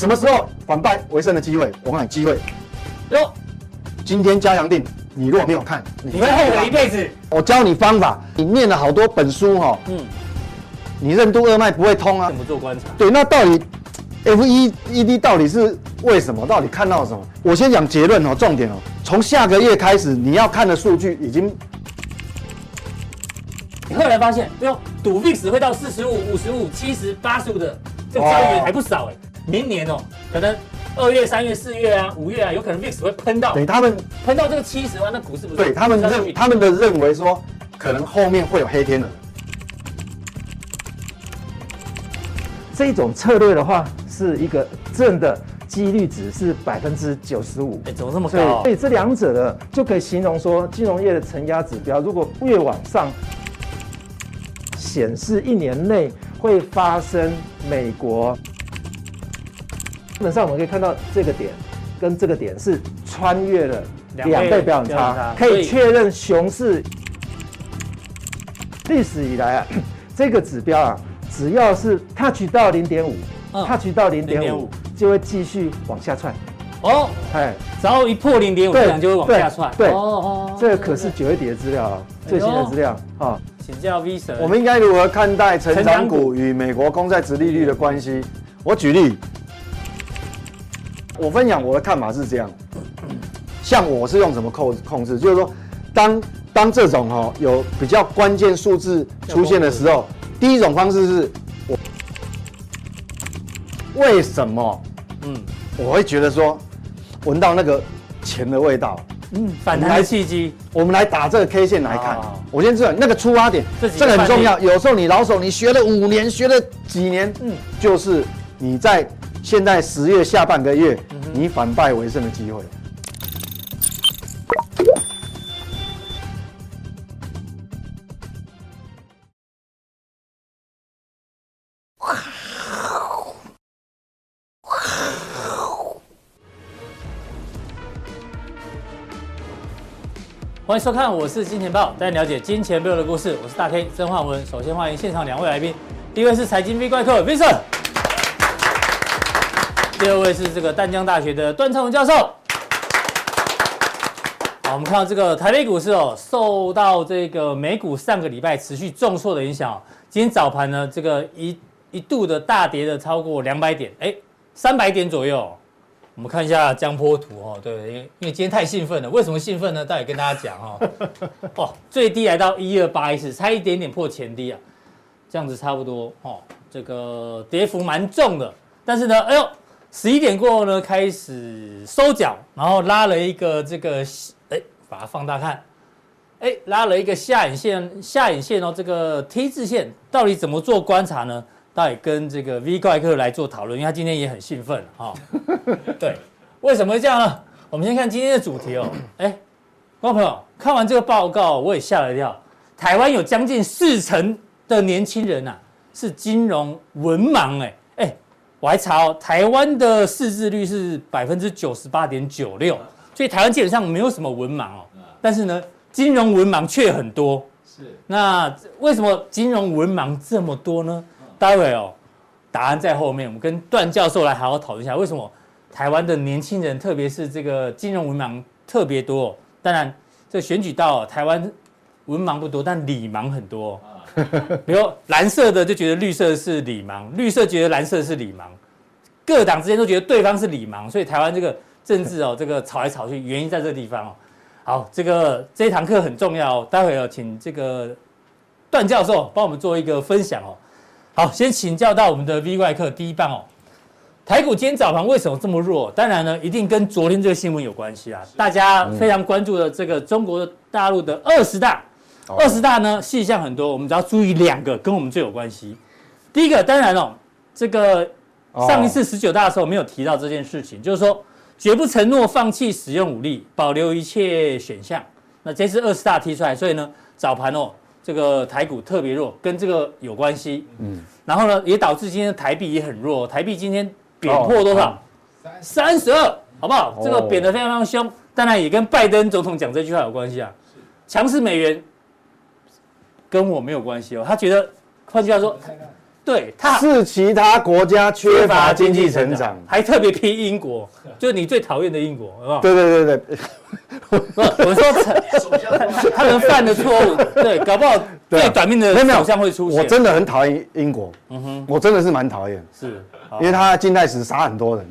什么时候反败为胜的机会？我告诉你机会哟，今天加强定，你如果没有看，你会后悔一辈子。我教你方法，你念了好多本书哈，嗯，你任督二脉不会通啊？怎么做观察？对，那到底 FED 到底是为什么？到底看到什么？我先讲结论哦，重点哦，从下个月开始你要看的数据已经。你后来发现，对哦，赌 VIX 会到四十五、五十五、七十、八十五的，这个交易员还不少哎。明年哦，可能二月、三月、四月啊、五月啊，有可能 VIX 会喷到，对他们喷到这个七十万，那股市不是？对他们认他们的认为说，可能后面会有黑天鹅。这种策略的话，是一个正的几率值是百分之九十五。哎，怎么这么高？所以这两者的，就可以形容说，金融业的承压指标，如果越往上。显示一年内会发生美国，基本上我们可以看到这个点跟这个点是穿越了两倍标准差，可以确认熊市。历史以来啊，这个指标啊，只要是 touch 到零点五，touch 到零点五，就会继续往下窜。哦，哎，只要一破零点五，这样就会往下窜。对，哦哦，这可是九月底的资料啊，最新的资料啊。请教 V 神，我们应该如何看待成长股与美国公债殖利率的关系？我举例，我分享我的看法是这样。像我是用什么控控制？就是说，当当这种哈有比较关键数字出现的时候，第一种方式是我为什么？嗯，我会觉得说闻到那个钱的味道。嗯，反弹契机，我们来打这个 K 线来看。我先知道那个出发点，这个很重要。有时候你老手，你学了五年，学了几年，嗯，就是你在现在十月下半个月，你反败为胜的机会。欢迎收看，我是金钱豹，带你了解金钱背后的故事。我是大 K 曾焕文。首先欢迎现场两位来宾，第一位是财经 V 怪客 Vincent，第二位是这个淡江大学的段昌文教授。好，我们看到这个台北股市哦，受到这个美股上个礼拜持续重挫的影响，今天早盘呢，这个一一度的大跌的超过两百点，哎，三百点左右。我们看一下江波图哦，对，因为因为今天太兴奋了，为什么兴奋呢？待会跟大家讲哦。哦，最低来到一二八一四，差一点点破前低啊，这样子差不多哦。这个跌幅蛮重的，但是呢，哎呦，十一点过后呢，开始收脚，然后拉了一个这个，哎，把它放大看，哎，拉了一个下影线，下影线哦，这个 T 字线到底怎么做观察呢？到底跟这个 V 怪客来做讨论，因为他今天也很兴奋哈。对，为什么会这样呢？我们先看今天的主题哦。哎，观众朋友，看完这个报告，我也吓了一跳。台湾有将近四成的年轻人呐，是金融文盲哎哎，我还查哦，台湾的识字率是百分之九十八点九六，所以台湾基本上没有什么文盲哦。但是呢，金融文盲却很多。是。那为什么金融文盲这么多呢？待会哦，答案在后面。我们跟段教授来好好讨论一下，为什么台湾的年轻人，特别是这个金融文盲特别多？当然，这选举到台湾文盲不多，但理盲很多。比如蓝色的就觉得绿色是理盲，绿色觉得蓝色是理盲，各党之间都觉得对方是理盲，所以台湾这个政治哦，这个吵来吵去，原因在这个地方哦。好，这个这一堂课很重要，待会要请这个段教授帮我们做一个分享哦。好，先请教到我们的 V 外课第一棒哦。台股今天早盘为什么这么弱？当然呢，一定跟昨天这个新闻有关系啊。大家非常关注的这个中国大陆的二十大，二十大呢细项很多，我们只要注意两个跟我们最有关系。第一个当然哦，这个上一次十九大的时候没有提到这件事情，就是说绝不承诺放弃使用武力，保留一切选项。那这次二十大提出来，所以呢早盘哦。这个台股特别弱，跟这个有关系。嗯，然后呢，也导致今天的台币也很弱。台币今天贬破多少？三十二，好不好？这个贬得非常非常凶，当然也跟拜登总统讲这句话有关系啊。强势美元跟我没有关系哦。他觉得，换句话说，对，他是其他国家缺乏经济成长，长，还特别批英国，就是你最讨厌的英国，好不好？对对对对，我说 他们犯的错误，对，搞不好最短命的首相会出现。我真的很讨厌英国，嗯哼，我真的是蛮讨厌，是，因为他近代史杀很多人。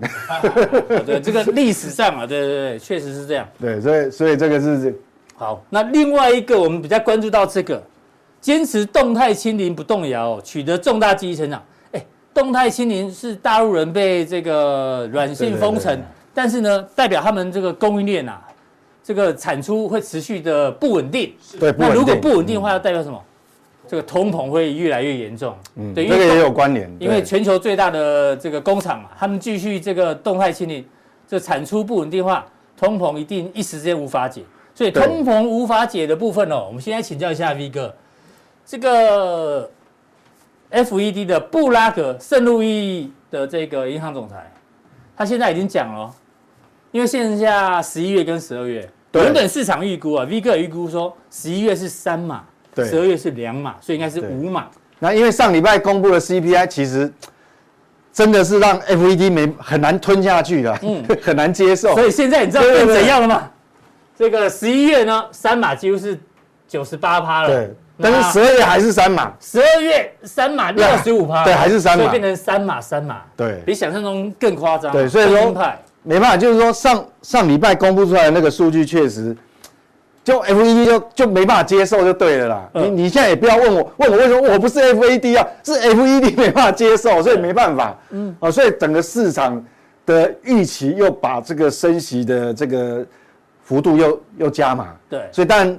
对，这个历史上啊，对对对，确实是这样。对，所以所以这个是好。那另外一个我们比较关注到这个。坚持动态清零不动摇，取得重大经济成长。哎，动态清零是大陆人被这个软性封城，但是呢，代表他们这个供应链啊，这个产出会持续的不稳定。对，那如果不稳定的话，要代表什么？这个通膨会越来越严重。嗯，对，这个也有关联。因为全球最大的这个工厂嘛，他们继续这个动态清零，这产出不稳定化，通膨一定一时之间无法解。所以通膨无法解的部分哦，我们现在请教一下 V 哥。这个 FED 的布拉格圣路易的这个银行总裁，他现在已经讲了，因为剩下十一月跟十二月，原本市场预估啊，V 哥预估说十一月是三码，对，十二月是两码，所以应该是五码。那因为上礼拜公布的 CPI 其实真的是让 FED 没很难吞下去的，嗯，很难接受。所以现在你知道变怎样了吗？这个十一月呢，三码几乎是九十八趴了。对。但是十二月还是三码，十二月三码六十五趴，对，还是三码，所以变成三码三码，对，比想象中更夸张。对，所以说没办法，就是说上上礼拜公布出来的那个数据确实，就 FED 就就没办法接受就对了啦。你你现在也不要问我，问我为什么我不是 FED 啊，是 FED 没办法接受，所以没办法。嗯，哦，所以整个市场的预期又把这个升息的这个幅度又又加码。对，所以当然。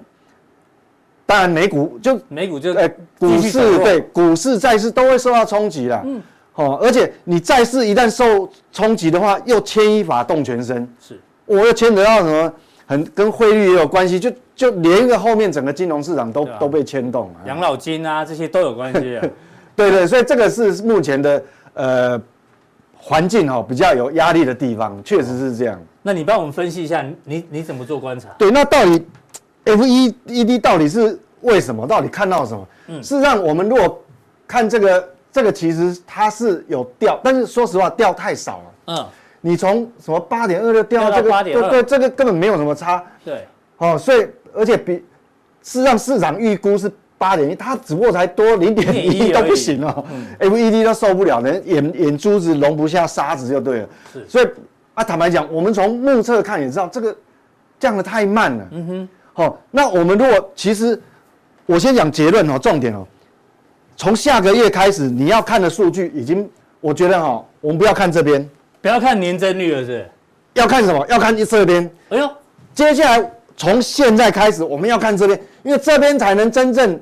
当然，美股就美股就哎，股市对股市债市都会受到冲击啦。嗯，好，而且你债市一旦受冲击的话，又牵一发动全身。是，我又牵扯到什么？很跟汇率也有关系，就就连一个后面整个金融市场都都被牵动。养老金啊，这些都有关系啊。对对，所以这个是目前的呃环境哈比较有压力的地方，确实是这样。那你帮我们分析一下，你你怎么做观察？对，那到底？FED 到底是为什么？到底看到什么？嗯，事实上，我们如果看这个，这个其实它是有掉，但是说实话，掉太少了。嗯，你从什么八点二六掉到这个八点二，对，这个根本没有什么差。对，哦，所以而且比事实上市场预估是八点一，它只不过才多零点一都不行哦。FED 都受不了，连眼眼珠子容不下沙子就对了。是，所以啊，坦白讲，我们从目测看也知道，这个降的太慢了。嗯哼。哦，那我们如果其实，我先讲结论哦，重点哦，从下个月开始你要看的数据已经，我觉得哈，我们不要看这边，不要看年增率了是，要看什么？要看这边。哎呦，接下来从现在开始我们要看这边，因为这边才能真正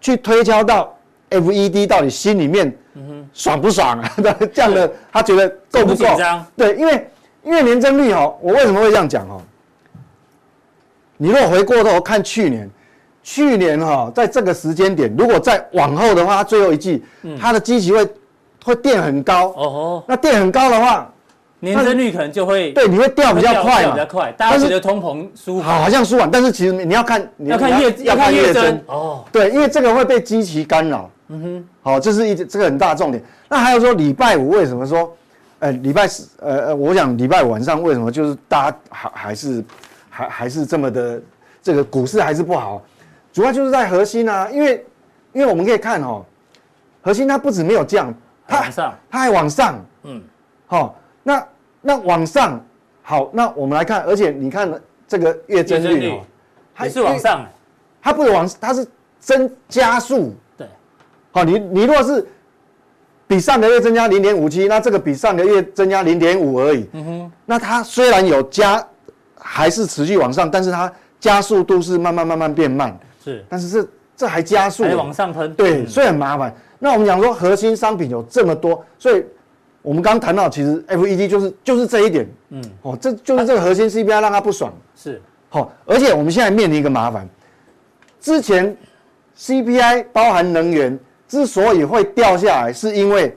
去推敲到 FED 到底心里面爽不爽啊？这样的他觉得够不够？对，因为因为年增率哦，我为什么会这样讲哦？你如果回过头看去年，去年哈，在这个时间点，如果再往后的话，它最后一季，它的基期会会垫很高。哦吼，那垫很高的话，年增率可能就会对，你会掉比较快嘛，比较快。大家觉得通膨舒缓，好，好像舒缓，但是其实你要看，你要看月要看月增哦。对，因为这个会被基期干扰。嗯哼，好，这是一这个很大的重点。那还有说礼拜五为什么说，呃，礼拜四，呃呃，我想礼拜五晚上为什么就是大家还还是。还还是这么的，这个股市还是不好，主要就是在核心啊，因为因为我们可以看哦，核心它不止没有降，它它还往上，嗯，好，那那往上好，那我们来看，而且你看这个月增率哦，还是往上，它不是往，它是增加速，对，好，你你如果是比上个月增加零点五七，那这个比上个月增加零点五而已，嗯哼，那它虽然有加。还是持续往上，但是它加速度是慢慢慢慢变慢。是，但是这这还加速，还往上喷。对，嗯、所以很麻烦。那我们讲说核心商品有这么多，所以我们刚刚谈到，其实 FED 就是就是这一点。嗯，哦，这就是这个核心 CPI 让它不爽。是，好、哦，而且我们现在面临一个麻烦，之前 CPI 包含能源之所以会掉下来，是因为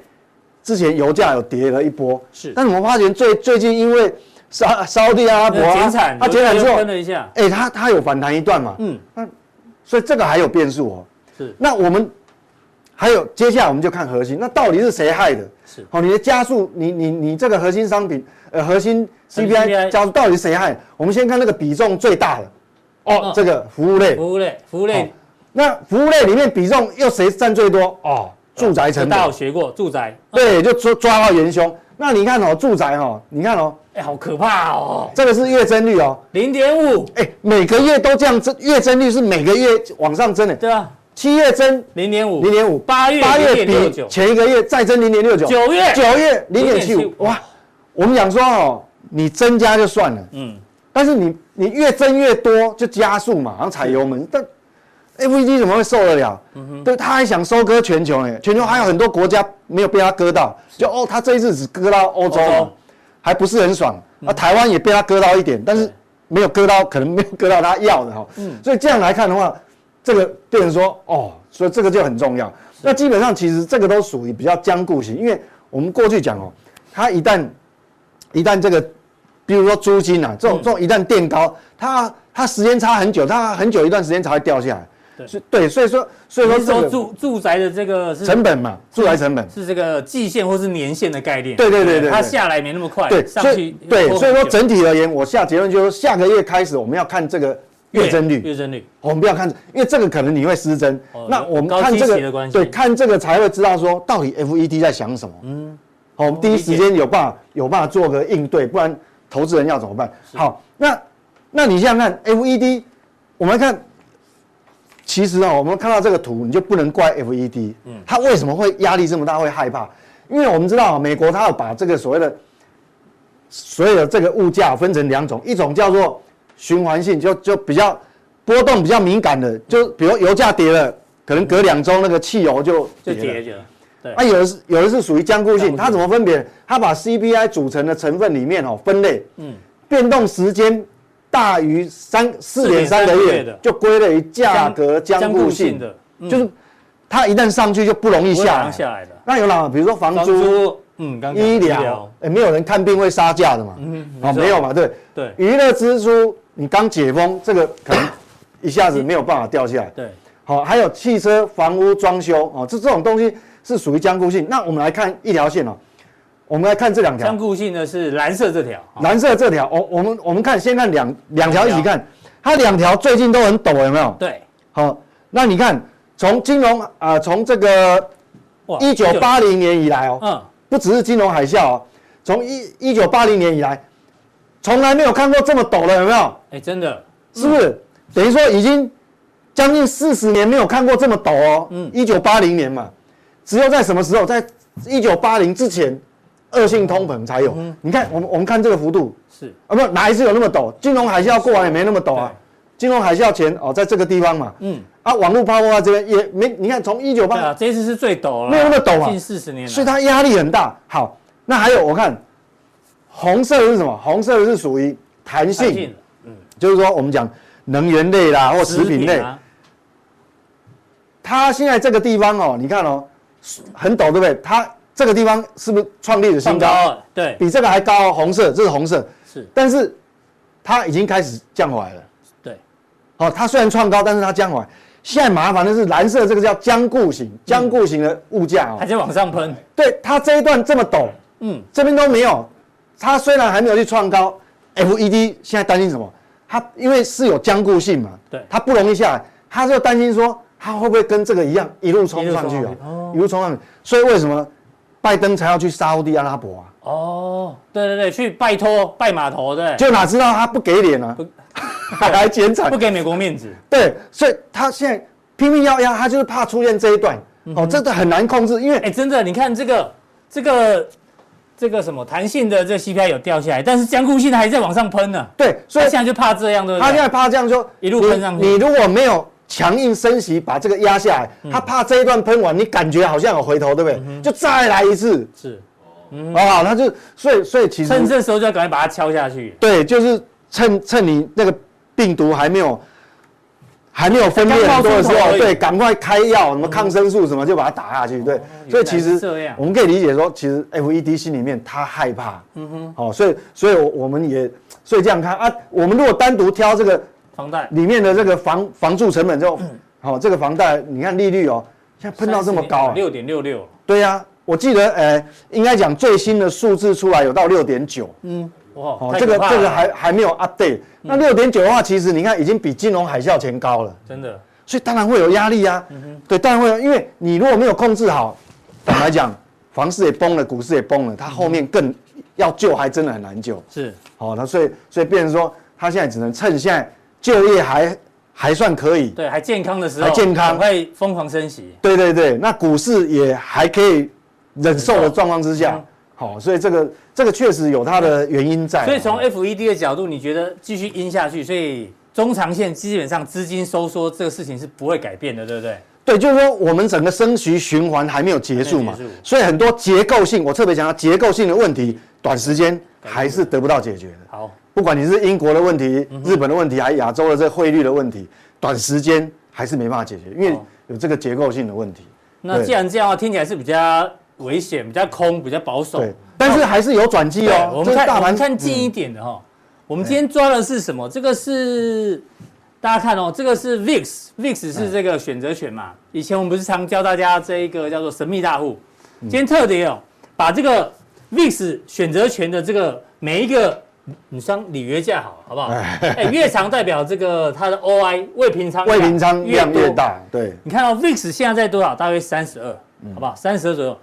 之前油价有跌了一波。是，但是我们发现最最近因为沙沙地阿拉伯减产，它减产之后，分了一下，哎，它它有反弹一段嘛，嗯，那所以这个还有变数哦。是，那我们还有接下来我们就看核心，那到底是谁害的？是，好，你的加速，你你你这个核心商品，呃，核心 CPI 加速到底谁害？我们先看那个比重最大的，哦，这个服务类，服务类，服务类，那服务类里面比重又谁占最多？哦，住宅成本，大家有学过住宅，对，就抓抓到元凶。那你看哦，住宅哦，你看哦，哎，好可怕哦，这个是月增率哦，零点五，哎，每个月都这样增，月增率是每个月往上增的，对啊。七月增零点五，零点五，八月八月比前一个月再增零点六九，九月。九月零点七五，哇！我们讲说哦，你增加就算了，嗯，但是你你越增越多就加速嘛，然后踩油门，但 FED 怎么会受得了？对，他还想收割全球呢，全球还有很多国家没有被他割到，就哦，他这一次只割到欧洲，还不是很爽，啊，台湾也被他割到一点，但是没有割到，可能没有割到他要的哈，嗯，所以这样来看的话。这个变成说哦，所以这个就很重要。那基本上其实这个都属于比较僵固型，因为我们过去讲哦，它一旦一旦这个，比如说租金啊，这种这种一旦垫高，它它时间差很久，它很久一段时间才会掉下来。对，对，所以说所以说这个住住宅的这个成本嘛，住宅成本是这个季线或是年线的概念。对对对对，它下来没那么快。对，所以对，所以说整体而言，我下结论就是下个月开始我们要看这个。月增率，月增率，我们不要看，因为这个可能你会失真。那我们看这个，对，看这个才会知道说到底 FED 在想什么。嗯，好，我们第一时间有办法有办法做个应对，不然投资人要怎么办？好，那那你想想看 FED，我们来看，其实啊，我们看到这个图，你就不能怪 FED。嗯，他为什么会压力这么大，会害怕？因为我们知道美国它要把这个所谓的所有的这个物价分成两种，一种叫做。循环性就就比较波动比较敏感的，就比如油价跌了，可能隔两周那个汽油就就跌了。对，啊，有的是有的是属于僵固性，它怎么分别？它把 CPI 组成的成分里面哦分类，嗯，变动时间大于三四点三个月就归类于价格僵固性的，就是它一旦上去就不容易下来。下来的。那有哪？比如说房租。嗯，刚刚医疗，哎，没有人看病会杀价的嘛？嗯，哦，没有嘛？对对，娱乐支出，你刚解封，这个可能一下子没有办法掉下来。对，好，还有汽车、房屋装修，哦，这这种东西是属于僵固性。那我们来看一条线哦，我们来看这两条。僵固性的是蓝色这条，蓝色这条，我，我们我们看，先看两两条一起看，它两条最近都很陡，有没有？对，好，那你看从金融啊，从这个一九八零年以来哦，嗯。不只是金融海啸哦，从一一九八零年以来，从来没有看过这么陡了，有没有？哎，真的，是不是？等于说已经将近四十年没有看过这么陡哦。嗯，一九八零年嘛，只有在什么时候？在一九八零之前，恶性通膨才有。你看，我们我们看这个幅度是啊，不，哪一次有那么陡？金融海啸过完也没那么陡啊。金融海啸前哦，在这个地方嘛。嗯。啊，网络泡沫啊，这边也没，你看从一九八，这次是最陡了，没有那么陡啊，近四十年，所以它压力很大。好，那还有我看，红色的是什么？红色的是属于弹性，嗯，就是说我们讲能源类啦，或食品类，它现在这个地方哦，你看哦，很陡，对不对？它这个地方是不是创立的新高？对，比这个还高，红色，这是红色，是，但是它已经开始降回来了，对，哦，它虽然创高，但是它降回来。现在麻烦的是蓝色这个叫僵固型，僵固型的物价哦，还在往上喷。对，它这一段这么陡，嗯，这边都没有。它虽然还没有去创高，FED 现在担心什么？它因为是有僵固性嘛，对，它不容易下来，它就担心说它会不会跟这个一样一路冲上去啊？一路冲上去。所以为什么拜登才要去沙乌地阿拉伯啊？哦，对对对，去拜托拜码头对。就哪知道他不给脸啊？还来减产，不给美国面子。对，所以他现在拼命要压，他就是怕出现这一段。哦，真的很难控制，因为哎，真的，你看这个这个这个什么弹性的这 CPI 有掉下来，但是僵固性的还在往上喷呢。对，所以现在就怕这样，对不对？他现在怕这样就一路喷上去。你如果没有强硬升息把这个压下来，他怕这一段喷完，你感觉好像有回头，对不对？就再来一次。是，哦，他就所以所以其实趁这时候就要赶快把它敲下去。对，就是趁趁你那个。病毒还没有还没有分裂很多的时候，对，赶快开药，什么抗生素什么，就把它打下去。对，所以其实我们可以理解说，其实 FED 心里面他害怕。嗯哼。好，所以所以我们也所以这样看啊，我们如果单独挑这个房贷里面的这个房房住成本之后，好，这个房贷你看利率哦，现在喷到这么高，六点六六。对呀，我记得，呃，应该讲最新的数字出来有到六点九。嗯，哇，哦，这个这个还还没有 update。那六点九的话，其实你看已经比金融海啸前高了，真的。所以当然会有压力啊。嗯哼。对，当然会有，因为你如果没有控制好，坦白讲，房市也崩了，股市也崩了，它后面更要救还真的很难救。是。好，那所以所以变成说，他现在只能趁现在就业还。还算可以，对，还健康的时候，还健康，会疯狂升息。对对对，那股市也还可以忍受的状况之下，好，所以这个这个确实有它的原因在。所以从 FED 的角度，你觉得继续阴下去，所以中长线基本上资金收缩这个事情是不会改变的，对不对？对，就是说我们整个升息循环还没有结束嘛，所以很多结构性，我特别强调结构性的问题，短时间还是得不到解决的。好。不管你是英国的问题、日本的问题，还是亚洲的这汇率的问题，短时间还是没办法解决，因为有这个结构性的问题。那既然这样的话，听起来是比较危险、比较空、比较保守。对，但是还是有转机哦。我们看，我们看近一点的哈。我们今天抓的是什么？这个是大家看哦，这个是 VIX，VIX 是这个选择权嘛？以前我们不是常教大家这一个叫做神秘大户。今天特别哦，把这个 VIX 选择权的这个每一个。你算履约价好，好不好？哎，越长代表这个它的 OI 未平仓未平仓量越大。对，你看到 VIX 现在在多少？大约三十二，好不好？三十二左右，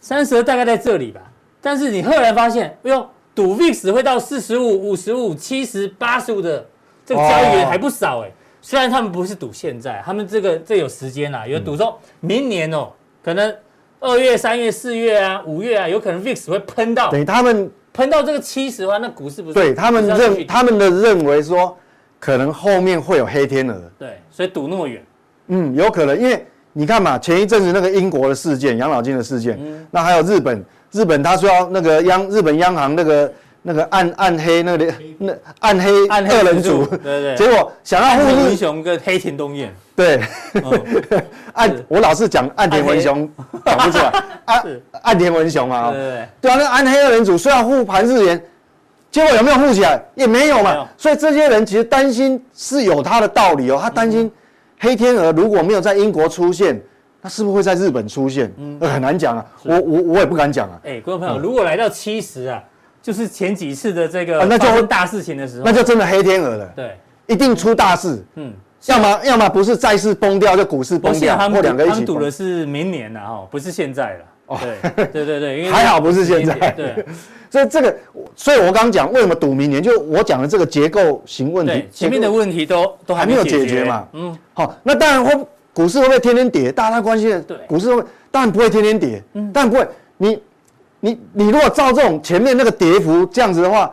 三十二大概在这里吧。但是你赫然发现，哎呦，赌 VIX 会到四十五、五十五、七十、八十五的这个交易员还不少哎。虽然他们不是赌现在，他们这个这有时间啊，有赌说明年哦，可能二月、三月、四月啊、五月啊，有可能 VIX 会喷到。对他们。喷到这个七十万，那股市不是？对他们认他们的认为说，可能后面会有黑天鹅。对，所以赌那么远。嗯，有可能，因为你看嘛，前一阵子那个英国的事件，养老金的事件，嗯，那还有日本，日本他说要那个央日本央行那个那个暗暗黑那个那暗黑暗黑二人组，对对，结果想要护日文雄跟黑田东彦。对，岸我老是讲岸田文雄讲不出来，岸岸田文雄嘛，对对啊，那安黑二人组虽然护盘日元，结果有没有护起来？也没有嘛，所以这些人其实担心是有他的道理哦，他担心黑天鹅如果没有在英国出现，那是不是会在日本出现？嗯，很难讲啊，我我我也不敢讲啊。哎，观众朋友，如果来到七十啊，就是前几次的这个那就大事情的时候，那就真的黑天鹅了，对，一定出大事，嗯。要么要么不是债市崩掉，就股市崩掉，或两个一起崩。他们赌的是明年了哈，不是现在了。哦，对对对对，因为 还好不是现在。对，所以这个，所以我刚刚讲为什么赌明年，就我讲的这个结构型问题，前面的问题都都还没有解决嘛。嗯，好，那当然会股市会不会天天跌？大家关心的，对，股市会当然不会天天跌，嗯，当然不会。你你你如果照这种前面那个跌幅这样子的话。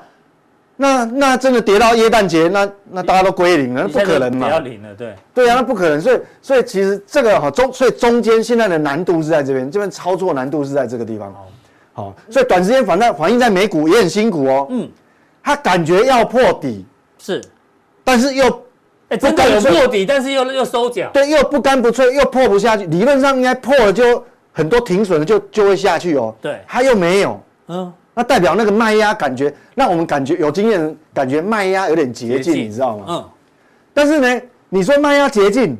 那那真的跌到耶诞节，那那大家都归零了，那不可能嘛？要零了，对。对啊，那不可能。所以所以其实这个哈中，所以中间现在的难度是在这边，这边操作难度是在这个地方。好，所以短时间反正反映在美股也很辛苦哦。嗯。他感觉要破底，是，但是又哎真的有破底，但是又又收脚。对，又不干不脆，又破不下去。理论上应该破了就很多停损了就就会下去哦。对。他又没有。嗯。那代表那个卖压感觉，让我们感觉有经验，感觉卖压有点捷径，你知道吗？嗯。但是呢，你说卖压捷径，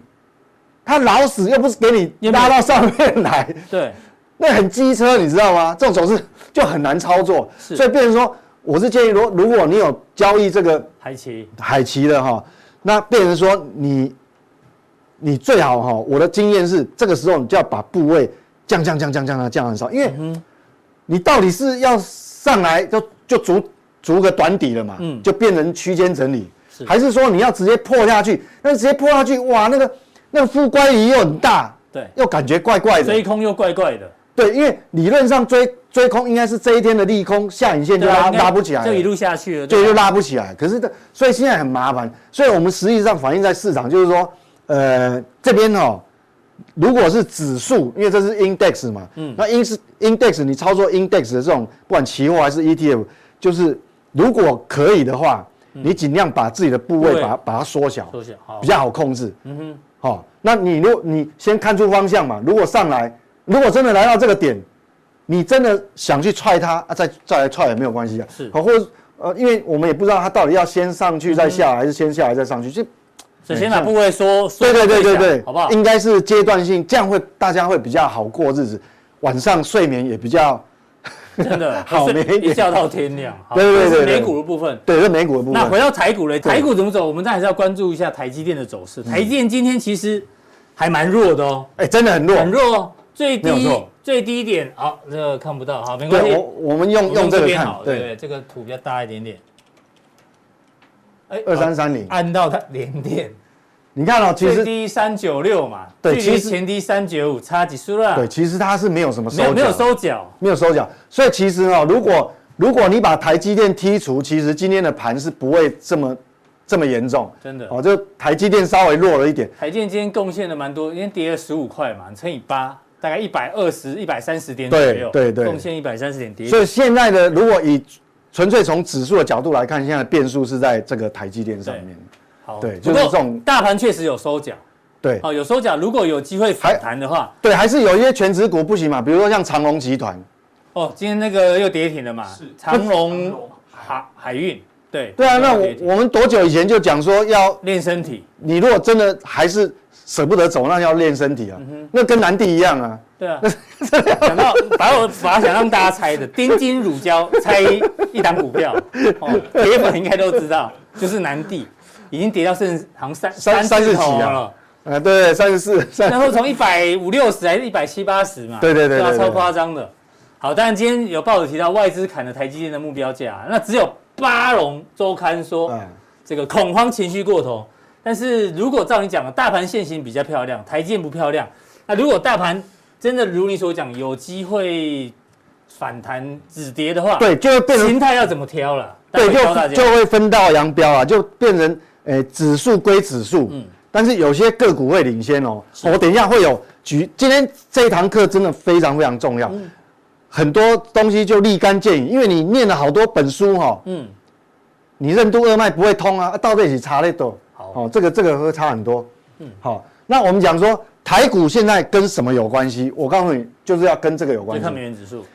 他老死又不是给你拉到上面来，对，那很机车，你知道吗？这种走势就很难操作。所以变成说，我是建议说，如果你有交易这个海奇海奇的哈，那变成说你你最好哈，我的经验是，这个时候你就要把部位降降降降降降降很少，因为你到底是要。上来就就逐逐个短底了嘛，嗯，就变成区间整理，是还是说你要直接破下去？那直接破下去，哇，那个那个负乖离又很大，对，又感觉怪怪的，追空又怪怪的，对，因为理论上追追空应该是这一天的利空下影线就拉拉不起来，就一路下去了，对，就拉不起来。可是的，所以现在很麻烦，所以我们实际上反映在市场，就是说，呃，这边哦。如果是指数，因为这是 index 嘛，嗯，那 in 是 index，你操作 index 的这种，不管期货还是 ETF，就是如果可以的话，嗯、你尽量把自己的部位把它把它缩小，缩小，比较好控制。嗯哼，好、哦，那你如果你先看出方向嘛，如果上来，如果真的来到这个点，你真的想去踹它啊，再再来踹也没有关系啊。是，好，或者呃，因为我们也不知道它到底要先上去再下来，嗯、还是先下来再上去，就。所以先把部位说，对对对对对，好不好？应该是阶段性，这样会大家会比较好过日子，晚上睡眠也比较真的 好没一觉到天亮。对对对，美股的部分，对，是美股的部分。那回到台股嘞，台股怎么走？我们当然还是要关注一下台积电的走势。台积电今天其实还蛮弱的哦，哎，真的很弱，很弱，最低最低点，好，这个看不到，好，没关系。我我们用用这个看，对对，这个图比较大一点点。哎，二三三零，按到它连电，你看哦，其实最低三九六嘛，对，其实前低三九五，差几数了？对，其实它是没有什么收脚，没有收脚，没有收脚，所以其实哦，如果如果你把台积电剔除，其实今天的盘是不会这么这么严重，真的哦，就台积电稍微弱了一点。台积电今天贡献的蛮多，今天跌了十五块嘛，乘以八，大概一百二十一百三十点左右，对对对，贡献一百三十点跌。所以现在的如果以纯粹从指数的角度来看，现在的变数是在这个台积电上面。好，对，就是这种大盘确实有收脚。对，哦，有收脚。如果有机会反弹的话，对，还是有一些全值股不行嘛，比如说像长隆集团。哦，今天那个又跌停了嘛？是长隆海海运。对。对啊，那我我们多久以前就讲说要练身体？你如果真的还是舍不得走，那要练身体啊。那跟南帝一样啊。对啊，想到把我把想让大家猜的，丁金乳胶猜一档股票，哦，铁粉应该都知道，就是南帝，已经跌到剩好像三三三十几了，啊，对，三十四，然后从一百五六十还是一百七八十嘛，对对对，超夸张的。好，当然今天有报纸提到外资砍了台积电的目标价，那只有巴龙周刊说这个恐慌情绪过头，但是如果照你讲的，大盘线型比较漂亮，台积电不漂亮，那如果大盘真的如你所讲，有机会反弹止跌的话，对，就会变成形态要怎么挑了？对，就就会分道扬镳啊，就变成诶、欸、指数归指数，嗯，但是有些个股会领先哦。我等一下会有举，今天这一堂课真的非常非常重要，嗯、很多东西就立竿见影，因为你念了好多本书哈、哦，嗯，你任督二脉不会通啊，到这里差那多，好，哦，这个这个会差很多，嗯，好，那我们讲说。台股现在跟什么有关系？我告诉你，就是要跟这个有关系。看美元指数，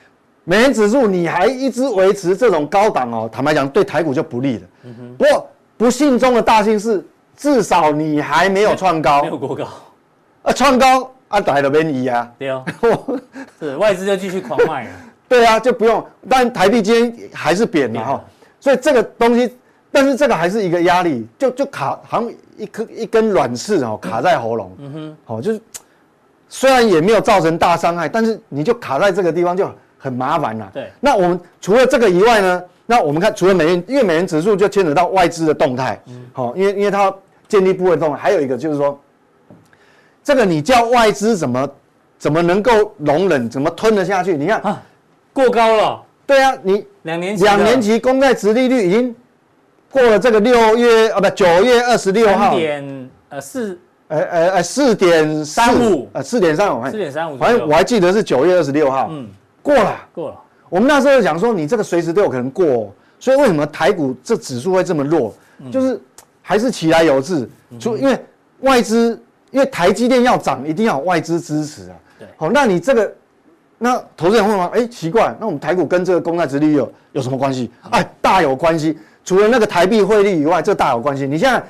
美元指数你还一直维持这种高档哦，坦白讲对台股就不利了。嗯哼。不过不幸中的大幸是，至少你还没有创高。没有过高。啊，创高啊，台都便宜啊。对哦。是外资就继续狂卖啊。对啊，就不用。但台币今天还是贬了哈，所以这个东西，但是这个还是一个压力，就就卡好像。一颗一根软刺哦，卡在喉咙。嗯哼，好，就是虽然也没有造成大伤害，但是你就卡在这个地方就很麻烦了。对，那我们除了这个以外呢？那我们看除了美元，因为美元指数就牵扯到外资的动态。嗯，好，因为因为它建立部位动态，还有一个就是说，这个你叫外资怎么怎么能够容忍，怎么吞得下去？你看啊，过高了。对啊，你两年两年期公债殖利率已经。过了这个六月啊，不九月二十六号，点呃四，呃呃呃四点三五，呃四点三五，四点三五，反正我还记得是九月二十六号，嗯，过了，过了。我们那时候讲说，你这个随时都有可能过，哦，所以为什么台股这指数会这么弱？嗯、就是还是起来有志，就、嗯、因为外资，因为台积电要涨，一定要有外资支持啊。对，好，那你这个，那投资人会问，哎，奇怪，那我们台股跟这个公债殖利率有有什么关系？哎，大有关系。除了那个台币汇率以外，这大有关系。你现在，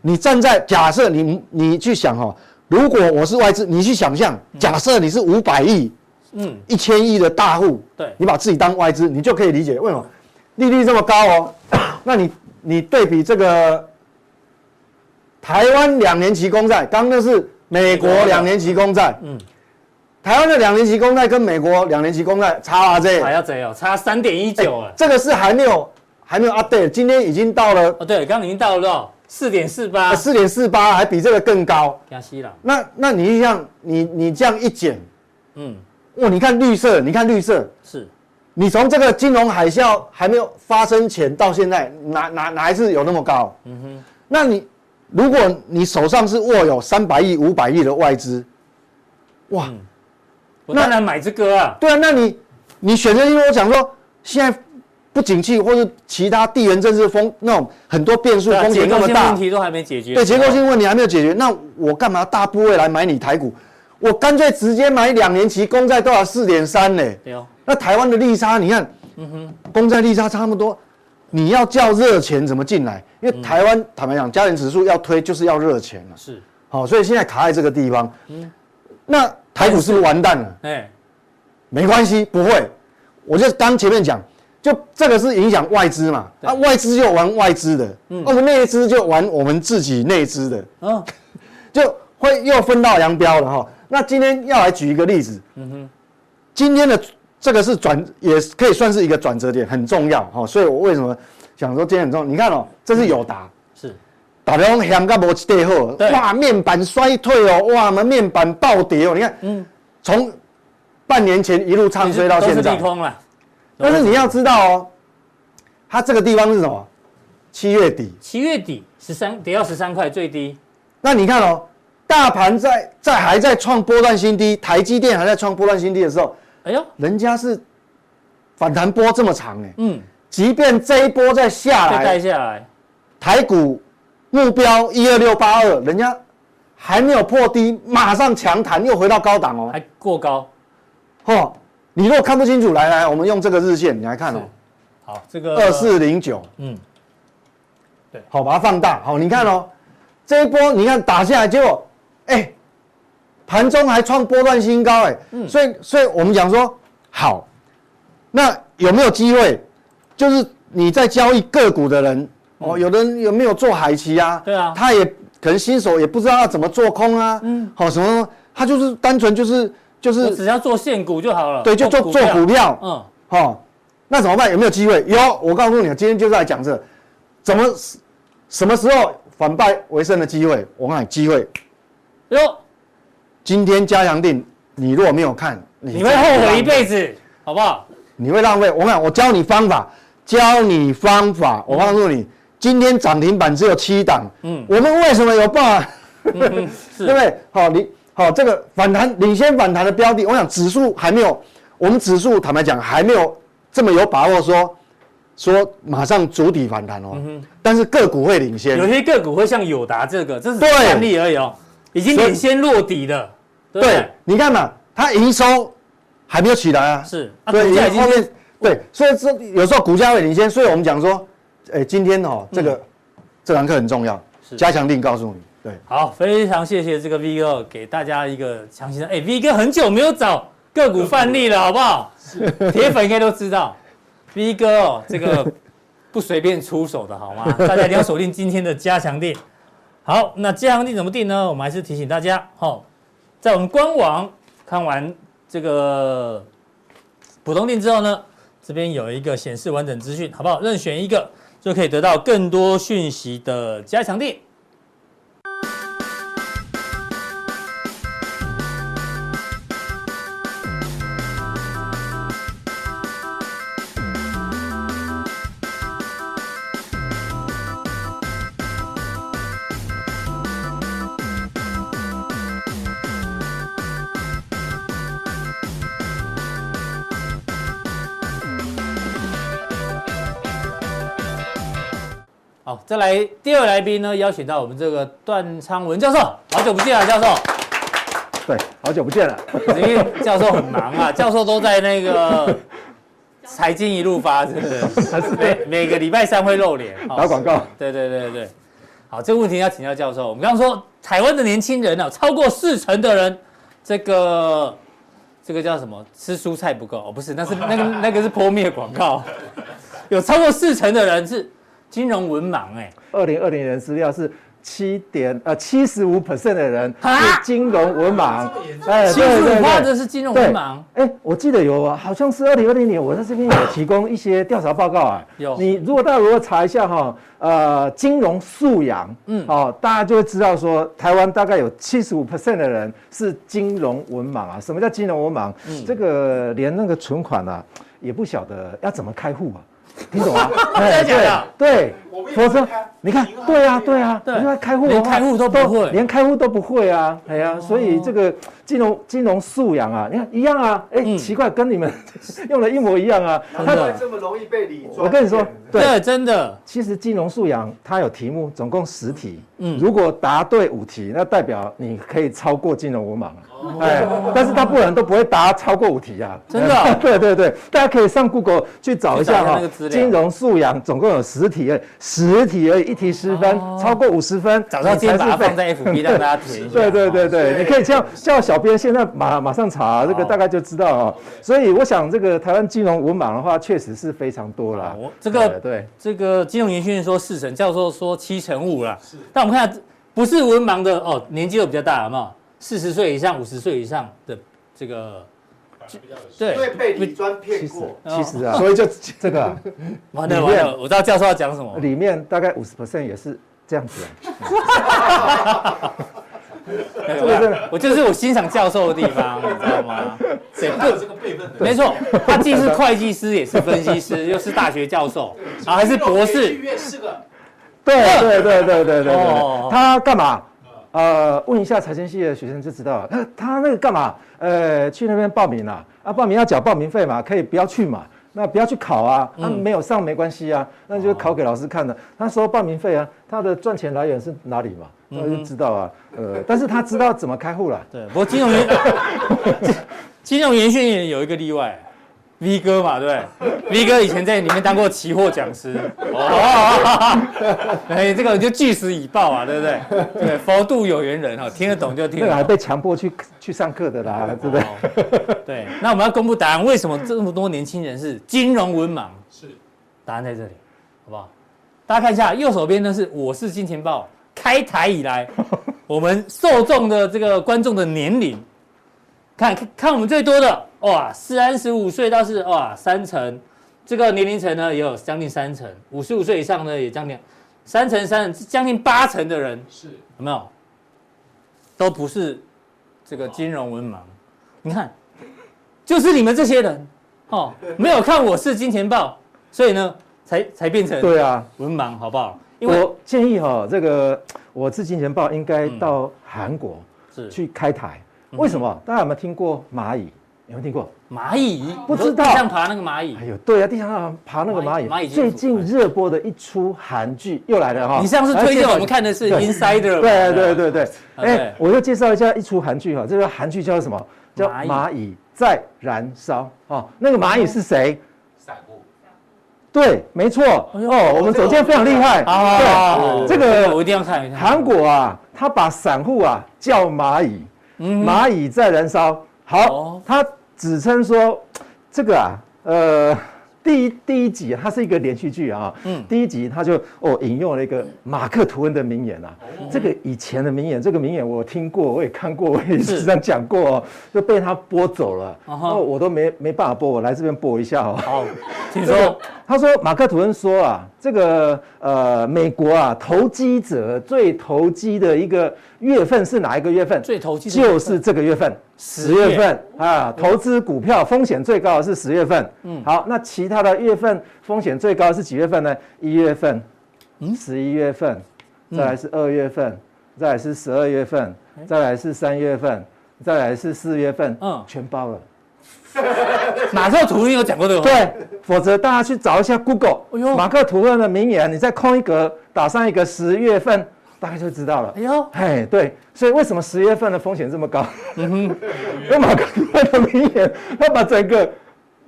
你站在假设你你去想哈，如果我是外资，你去想象，假设你是五百亿，嗯，一千亿的大户，对，你把自己当外资，你就可以理解为什么利率这么高哦。那你你对比这个台湾两年期公债，刚刚那是美国两年期公债，嗯，台湾的两年期公债跟美国两年期公债差啊这，还要怎样？差三点一九啊，这个是还没有。还没有 update，今天已经到了哦，对，刚刚已经到了多少？四点四八，四点四八，还比这个更高。加息了。那那你像你你这样一减，嗯，哇，你看绿色，你看绿色，是，你从这个金融海啸还没有发生前到现在，哪哪哪还是有那么高？嗯哼，那你如果你手上是握有三百亿、五百亿的外资，哇，嗯、我当然买这个啊。对啊，那你你选择，因为我讲说现在。不景气，或是其他地缘政治风那种很多变数风险那么大，问题都还没解决。对，结构性问题还没有解决，那我干嘛大部位来买你台股？我干脆直接买两年期公债多少四点三呢？对哦。那台湾的利差，你看，嗯哼，公债利差差不多，你要叫热钱怎么进来？因为台湾、嗯、坦白讲，加权指数要推就是要热钱了。是，好，所以现在卡在这个地方。嗯，那台股是不是完蛋了？哎，没关系，不会。我就刚前面讲，就这个是影响外资嘛，啊，外资就玩外资的，嗯，我们内资就玩我们自己内资的，嗯，就会又分道扬镳了哈。那今天要来举一个例子，嗯哼，今天的这个是转，也可以算是一个转折点，很重要哈。所以我为什么想说今天很重要？你看哦，这是友达，是，打比方香港摩机对后，哇，面板衰退哦，哇，我们面板暴跌哦，你看，嗯，从。半年前一路唱衰到现在，利空了。但是你要知道哦，它这个地方是什么？七月底，七月底十三跌到十三块最低。那你看哦，大盘在在还在创波段新低，台积电还在创波段新低的时候，哎呦，人家是反弹波这么长哎。嗯，即便这一波再下来，带下来，台股目标一二六八二，人家还没有破低，马上强弹又回到高档哦，还过高。哦，你如果看不清楚，来来，我们用这个日线，你来看哦。好，这个。二四零九，嗯，对，好，把它放大。好，你看哦，这一波你看打下来，结果，哎，盘中还创波段新高，哎，嗯，所以，所以我们讲说，好，那有没有机会？就是你在交易个股的人，哦，有的人有没有做海期啊？对啊，他也可能新手也不知道要怎么做空啊，嗯，好，什么，他就是单纯就是。就是只要做现股就好了。对，就做做股票。嗯，好，那怎么办？有没有机会？有，我告诉你，今天就是来讲这，怎么什么时候反败为胜的机会？我告诉你，机会。哟，今天加强定，你如果没有看，你会后悔一辈子，好不好？你会浪费。我讲，我教你方法，教你方法。我告诉你，今天涨停板只有七档。嗯，我们为什么有办法？对不对？好，你。好，这个反弹领先反弹的标的，我想指数还没有，我们指数坦白讲还没有这么有把握说说马上主底反弹哦。嗯哼。但是个股会领先，有些个股会像友达这个，这是案例而已哦，已经领先落底了。对，你看嘛，它营收还没有起来啊。是。对，后面对，所以这有时候股价会领先，所以我们讲说，哎，今天哦，这个这堂课很重要，加强定告诉你。对，好，非常谢谢这个 V 哥给大家一个详细的。哎，V 哥很久没有找个股范例了，好不好？是，铁粉应该都知道，V 哥哦，这个不随便出手的好吗？大家一定要锁定今天的加强錠。好，那加强定怎么定呢？我们还是提醒大家，好，在我们官网看完这个普通定之后呢，这边有一个显示完整资讯，好不好？任选一个就可以得到更多讯息的加强定。再来第二来宾呢，邀请到我们这个段昌文教授，好久不见了，教授。对，好久不见了，因为教授很忙啊，教授都在那个 财经一路发，是不是？每每个礼拜三会露脸 打广告。对对对对，好，这个问题要请教教授。我们刚刚说台湾的年轻人呢，超过四成的人，这个这个叫什么？吃蔬菜不够哦，不是，那是那个那个是泼灭广告，有超过四成的人是。金融文盲哎，二零二零年资料是七点呃七十五 percent 的人是金融文盲，哎，七十五趴的是金融文盲。哎，我记得有啊，好像是二零二零年，我在这边有提供一些调查报告啊。有，你如果大家如果查一下哈，呃，金融素养，嗯，哦，大家就会知道说，台湾大概有七十五 percent 的人是金融文盲啊。什么叫金融文盲？嗯，这个连那个存款啊，也不晓得要怎么开户啊。听懂啊？对对对，否则你看，对啊对啊，因为开户连开户都不会，连开户都不会啊，哎呀，所以这个金融金融素养啊，你看一样啊，哎、欸，奇怪，跟你们 用的一模一样啊。他这么容易被理专？我跟你说，对，真的。其实金融素养它有题目，总共十题。嗯，如果答对五题，那代表你可以超过金融文盲啊。哎，但是大部分人都不会答超过五题啊。真的？对对对，大家可以上 Google 去找一下哈。金融素养总共有十题，哎，十题而已，一题十分，超过五十分，早上先把它放在 FB 让大家填一下。对对对对，你可以叫叫小编现在马马上查，这个大概就知道啊。所以我想，这个台湾金融文盲的话，确实是非常多了。这个对，这个金融研训说四成，教授说七成五了。是，但我们看不是文盲的哦，年纪又比较大，好不好？四十岁以上、五十岁以上的这个，对，被李专骗过，其实啊，所以就这个，完了完了，我知道教授要讲什么，里面大概五十 percent 也是这样子。我就是我欣赏教授的地方，你知道吗？对，有这个辈分，没错，他既是会计师，也是分析师，又是大学教授，然 后还是博士，是个，对对对对对对，他干嘛？呃，问一下财经系的学生就知道了。他他那个干嘛？呃，去那边报名啊？啊，报名要缴报名费嘛？可以不要去嘛？那不要去考啊？他没有上没关系啊，那就考给老师看的。他说报名费啊，他的赚钱来源是哪里嘛？那就知道啊。呃，但是他知道怎么开户了。对，不过金融研，金融研训也有一个例外。V 哥嘛，对不对？V 哥以前在里面当过期货讲师，哦，哎，这个就据实以报啊，对不对？对，佛度有缘人哈，听得懂就听。那个还被强迫去去上课的啦，对不对？对，那我们要公布答案，为什么这么多年轻人是金融文盲？是，答案在这里，好不好？大家看一下，右手边呢是我是金钱豹开台以来，我们受众的这个观众的年龄。看看我们最多的哇，三十五岁到是哇三成，这个年龄层呢也有将近三成，五十五岁以上呢也将近三成三成，将近八成的人是有没有？都不是这个金融文盲，你看，就是你们这些人哦，没有看我是金钱豹，所以呢才才变成对啊文盲好不好？我建议哈，这个 我自金钱豹应该到韩国去开台。为什么？大家有没有听过蚂蚁？有没有听过蚂蚁？不知道。地上爬那个蚂蚁。哎呦，对啊，地上爬那个蚂蚁。蚂蚁。最近热播的一出韩剧又来了哈。你上次推荐我们看的是《Insider》。对对对 对。哎，我又介绍一下一出韩剧哈，这个韩剧叫什么？叫《蚂蚁在燃烧》哦，那个蚂蚁是谁？对，没错。哦，我们总监非常厉害。啊。对，这个我一定要看一下。韩国啊，他把散户啊叫蚂蚁。蚂蚁在燃烧。好，他指称说，这个啊，呃，第一第一集它是一个连续剧啊。嗯。第一集他就哦引用了一个马克吐温的名言啊。这个以前的名言，这个名言我听过，我也看过，我也时常讲过哦，就被他播走了。哦。我都没没办法播，我来这边播一下哦。好，请说。他说马克吐温说啊，这个呃美国啊投机者最投机的一个月份是哪一个月份？最投机就是这个月份，十月。份啊，投资股票风险最高的是十月份。嗯，好，那其他的月份风险最高的是几月份呢？一月份，嗯，十一月份，再来是二月份，再来是十二月份，再来是三月份，再来是四月份，嗯，全包了。马克吐温有讲过这个？对，否则大家去找一下 Google，马克吐温的名言，你再空一格，打上一个十月份，大概就知道了。哎呦，哎，对，所以为什么十月份的风险这么高？嗯哼，因为马克吐温的名言，他把整个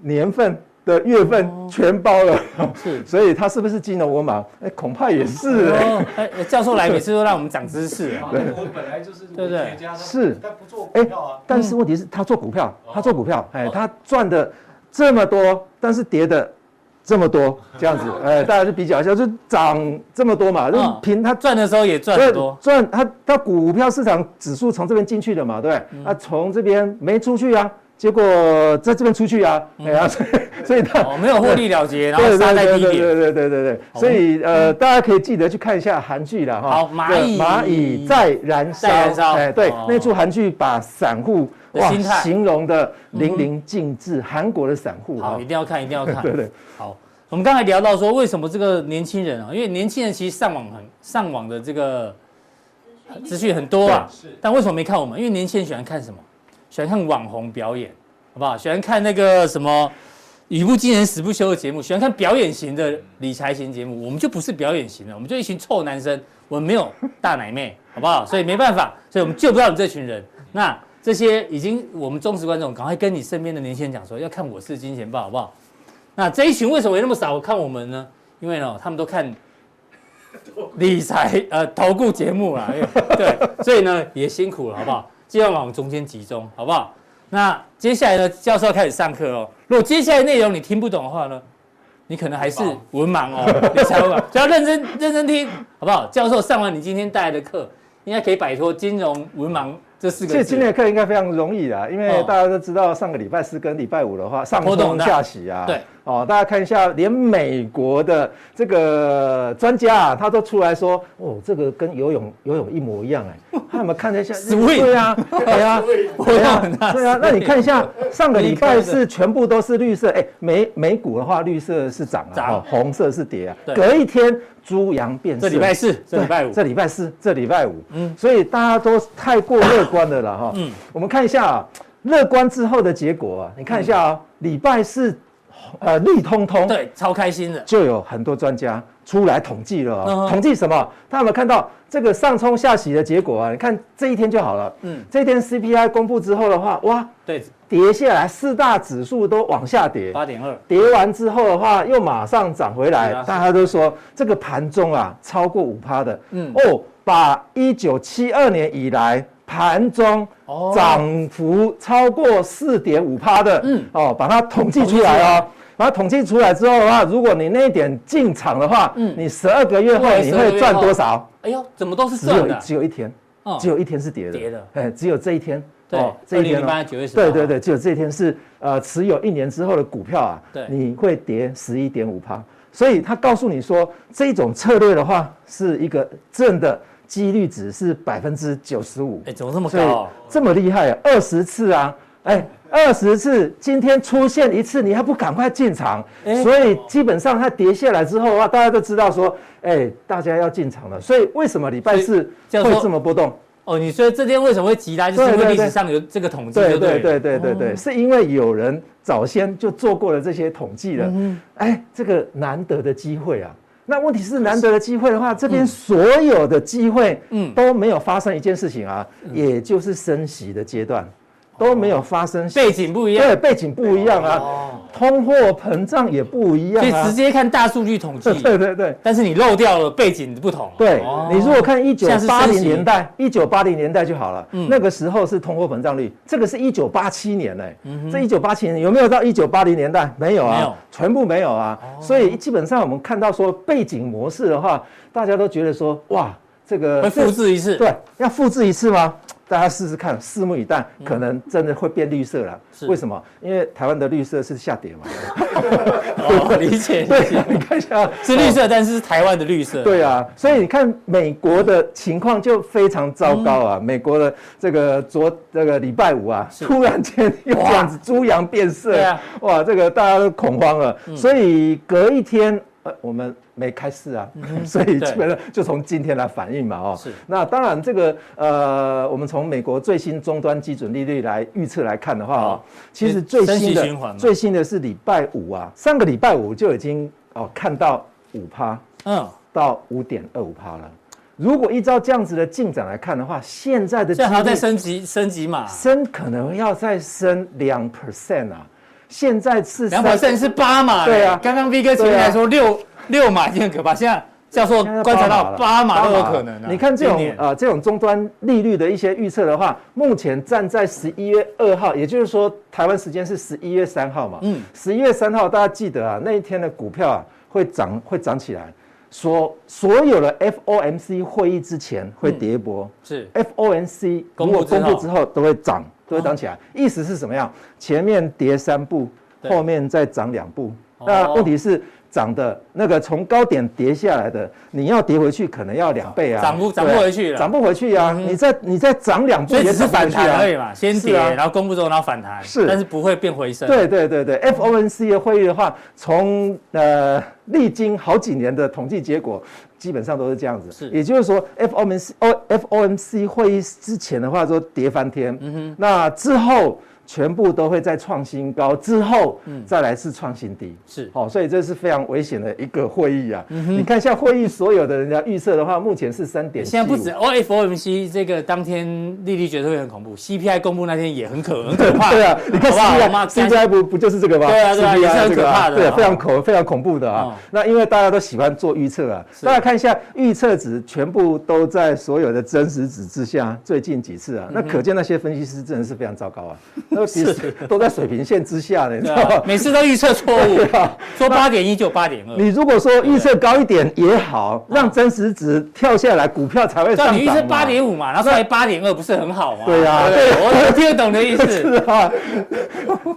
年份。的月份全包了，是，所以他是不是金融文盲？哎，恐怕也是。哎，教授来每次都让我们长知识。对，我本来就是对不对？是，他不做股票啊。但是问题是，他做股票，他做股票，哎，他赚的这么多，但是跌的这么多，这样子，哎，大家就比较一下，就涨这么多嘛，就凭他赚的时候也赚很多，赚他他股票市场指数从这边进去的嘛，对，他从这边没出去啊。结果在这边出去啊，哎呀，所以所以他没有获利了结，然后杀在低点。对对对对对对，所以呃，大家可以记得去看一下韩剧了哈。好，蚂蚁蚂蚁在燃烧。哎，对，那出韩剧把散户哇形容的淋漓尽致，韩国的散户。好，一定要看，一定要看。对对。好，我们刚才聊到说，为什么这个年轻人啊？因为年轻人其实上网很上网的这个资讯很多啊。是。但为什么没看我们？因为年轻人喜欢看什么？喜欢看网红表演，好不好？喜欢看那个什么语不惊人死不休的节目，喜欢看表演型的理财型节目，我们就不是表演型的，我们就一群臭男生，我们没有大奶妹，好不好？所以没办法，所以我们救不到你这群人。那这些已经我们忠实观众，赶快跟你身边的年轻人讲说，要看我是金钱豹，好不好？那这一群为什么有那么少看我们呢？因为呢，他们都看理财呃投顾节目啦，对，所以呢也辛苦了，好不好？尽量往中间集中，好不好？那接下来呢，教授要开始上课哦。如果接下来内容你听不懂的话呢，你可能还是文盲哦，理财文盲，就要认真认真听，好不好？教授上完你今天带来的课，应该可以摆脱金融文盲。这四个字，其实今天的课应该非常容易啦，因为大家都知道上个礼拜四跟礼拜五的话，上冲下洗啊。对。哦，大家看一下，连美国的这个专家啊，他都出来说，哦，这个跟游泳游泳一模一样哎。他有没有看一下？对啊，对啊，对啊，对啊。那你看一下，上个礼拜是全部都是绿色，哎，美美股的话，绿色是涨啊，红色是跌啊。隔一天猪羊变色。这礼拜四，这礼拜五，这礼拜四，这礼拜五。嗯。所以大家都太过乐观的了哈。嗯。我们看一下啊，乐观之后的结果啊，你看一下啊，礼拜四。呃，绿通通，对，超开心的，就有很多专家出来统计了、哦。统计什么？他有没有看到这个上冲下洗的结果啊？你看这一天就好了。嗯，这一天 CPI 公布之后的话，哇，对，跌下来，四大指数都往下跌，八点二，跌完之后的话，又马上涨回来。大家都说这个盘中啊，超过五趴的。嗯，哦，把一九七二年以来盘中涨幅超过四点五趴的，嗯，哦，把它统计出来哦。把它统计出来之后的话，如果你那一点进场的话，嗯，你十二个月后你会赚多少？哎呦，怎么都是只有只有一天，只有一天是跌的，跌的，哎，只有这一天，哦，这一天呢，对对对，只有这一天是呃持有一年之后的股票啊，对，你会跌十一点五趴，所以他告诉你说，这种策略的话是一个正的几率值是百分之九十五，哎，怎么这么高？这么厉害啊，二十次啊，哎。二十次，今天出现一次，你还不赶快进场？欸、所以基本上它跌下来之后的话，大家都知道说，哎、欸，大家要进场了。所以为什么礼拜四会这么波动？哦，你说这天为什么会急拉？就是因为历史上有这个统计，对对对对对对对，是因为有人早先就做过了这些统计了。哎、这个难得的机会啊！那问题是难得的机会的话，这边所有的机会，嗯，都没有发生一件事情啊，嗯、也就是升息的阶段。都没有发生，背景不一样，对，背景不一样啊，通货膨胀也不一样，所以直接看大数据统计，对对对，但是你漏掉了背景不同，对，你如果看一九八零年。代，一九八零年代就好了，那个时候是通货膨胀率，这个是一九八七年嘞，这一九八七年有没有到一九八零年代？没有啊，全部没有啊，所以基本上我们看到说背景模式的话，大家都觉得说哇，这个会复制一次，对，要复制一次吗？大家试试看，拭目以待，可能真的会变绿色了。是为什么？因为台湾的绿色是下跌嘛。哦，理解。对，你看一下，是绿色，但是是台湾的绿色。对啊，所以你看美国的情况就非常糟糕啊。美国的这个昨这个礼拜五啊，突然间又这样子猪羊变色，哇，这个大家都恐慌了。所以隔一天，呃，我们。没开市啊，所以基本上就从今天来反映嘛，哦，是。那当然，这个呃，我们从美国最新终端基准利率来预测来看的话，哦，其实最新的最新的是礼拜五啊，上个礼拜五就已经哦看到五趴，嗯，到五点二五趴了。如果依照这样子的进展来看的话，现在的现在还要再升级升级嘛？升可能要再升两 percent 啊，现在是两 percent 是八码，对啊，刚刚 V 哥前面还说六。六码已经很可怕，现在教授观察到八码都有可能。你看这种呃这种终端利率的一些预测的话，目前站在十一月二号，也就是说台湾时间是十一月三号嘛。嗯，十一月三号大家记得啊，那一天的股票啊会涨会涨起来，所所有的 FOMC 会议之前会跌一波，是。FOMC 如果公布之后都会涨，都会涨起来。意思是什么样？前面跌三步，后面再涨两步。那问题是？涨的那个从高点跌下来的，你要跌回去可能要两倍啊，涨不涨不回去了，涨不回去啊，你再你再涨两步也是反弹而已嘛，先跌然后公布之后然后反弹，是，但是不会变回升。对对对对，FOMC 的会议的话，从呃历经好几年的统计结果，基本上都是这样子。是，也就是说，FOMC O FOMC 会议之前的话说跌翻天，嗯哼，那之后。全部都会在创新高之后，再来是创新低，是好，所以这是非常危险的一个会议啊。你看，像会议所有的人家预测的话，目前是三点。现在不止 O F O M C 这个当天利率决策会很恐怖，CPI 公布那天也很可很可怕。对啊，你看 CPI 不不就是这个吗？对啊，对啊，也是很可怕的，对，非常恐非常恐怖的啊。那因为大家都喜欢做预测啊，大家看一下预测值全部都在所有的真实值之下，最近几次啊，那可见那些分析师真的是非常糟糕啊。那其实都在水平线之下呢，你知道吗？每次都预测错误，说八点一就八点二。你如果说预测高一点也好，让真实值跳下来，股票才会上涨。你预测八点五嘛，然后出来八点二，不是很好吗？对呀，对，我听得懂的意思。是啊，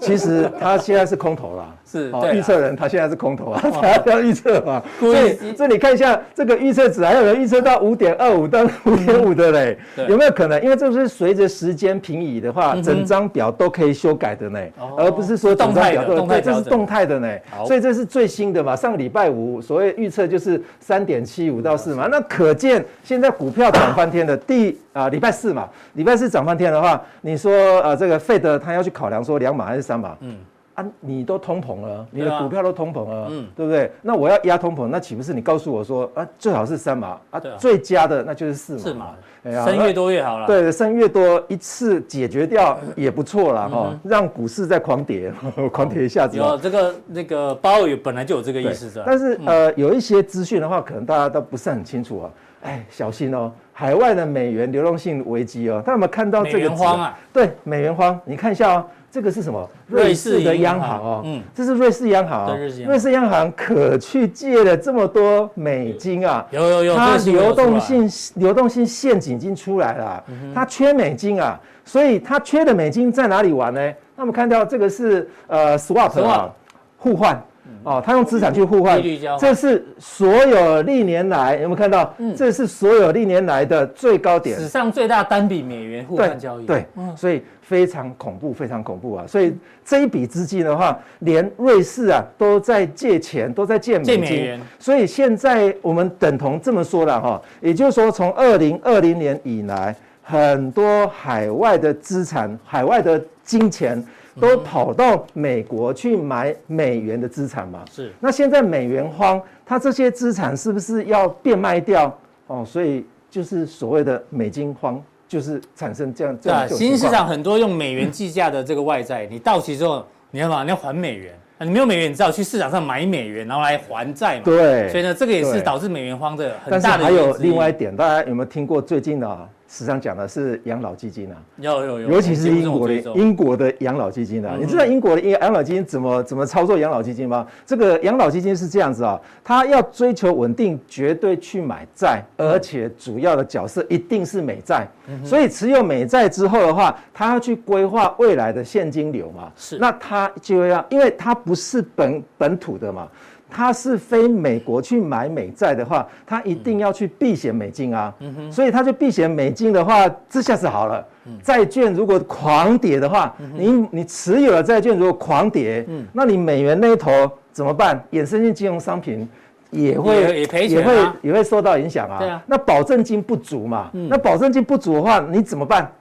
其实他现在是空头啦，是预测人，他现在是空头啊，才要预测嘛。所以这里看一下这个预测值，还有人预测到五点二五到五点五的嘞，有没有可能？因为这是随着时间平移的话，整张表都可以修改的呢。而不是说动态的，动态这是动态的呢，所以这是最新的嘛。上个礼拜五所谓预测就是三点七五到四嘛，那可见现在股票涨翻天的第啊礼拜四嘛，礼拜四涨翻天的话，你说呃这个费德他要去考量说两码还是三码？嗯。啊，你都通膨了，你的股票都通膨了，嗯，对不对？那我要压通膨，那岂不是你告诉我说啊，最好是三码啊，最佳的那就是四码，四码，哎呀，升越多越好了。对，升越多一次解决掉也不错啦哈，让股市再狂跌，狂跌一下子。有这个那个鲍尔本来就有这个意思的，但是呃，有一些资讯的话，可能大家都不是很清楚啊。哎，小心哦，海外的美元流动性危机哦，大家有没有看到这个？美元荒啊？对，美元荒，你看一下哦。这个是什么？瑞士的央行哦，嗯，这是瑞士央行啊。瑞士央行可去借了这么多美金啊，有有有，它流动性流动性陷阱已经出来了，它缺美金啊，所以它缺的美金在哪里玩呢？那我们看到这个是呃 swap 啊，互换。哦，他用资产去互换，这是所有历年来有没有看到？嗯，这是所有历年来的最高点，史上最大单笔美元互换交易。对，所以非常恐怖，非常恐怖啊！所以这一笔资金的话，连瑞士啊都在借钱，都在借美金。所以现在我们等同这么说了哈，也就是说，从二零二零年以来，很多海外的资产、海外的金钱。都跑到美国去买美元的资产嘛？是。那现在美元荒，它这些资产是不是要变卖掉？哦，所以就是所谓的美金荒，就是产生这样这样。新兴市场很多用美元计价的这个外债，你到期之后，你要嘛？你要还美元，你没有美元，你只好去市场上买美元，然后来还债嘛。对。所以呢，这个也是导致美元荒的很大的。还有另外一点，大家有没有听过最近的？时常讲的是养老基金啊，有有有，尤其是英国的英国的养老基金啊，你知道英国的养老基金怎么怎么操作养老基金吗？这个养老基金是这样子啊，它要追求稳定，绝对去买债，而且主要的角色一定是美债，所以持有美债之后的话，它要去规划未来的现金流嘛，是，那它就要，因为它不是本本土的嘛。他是非美国去买美债的话，他一定要去避险美金啊，所以他就避险美金的话，这下子好了。债券如果狂跌的话，你你持有的债券如果狂跌，那你美元那一头怎么办？衍生性金融商品也会也赔钱，也会也会受到影响啊。对啊，那保证金不足嘛，那保证金不足的话，你怎么办？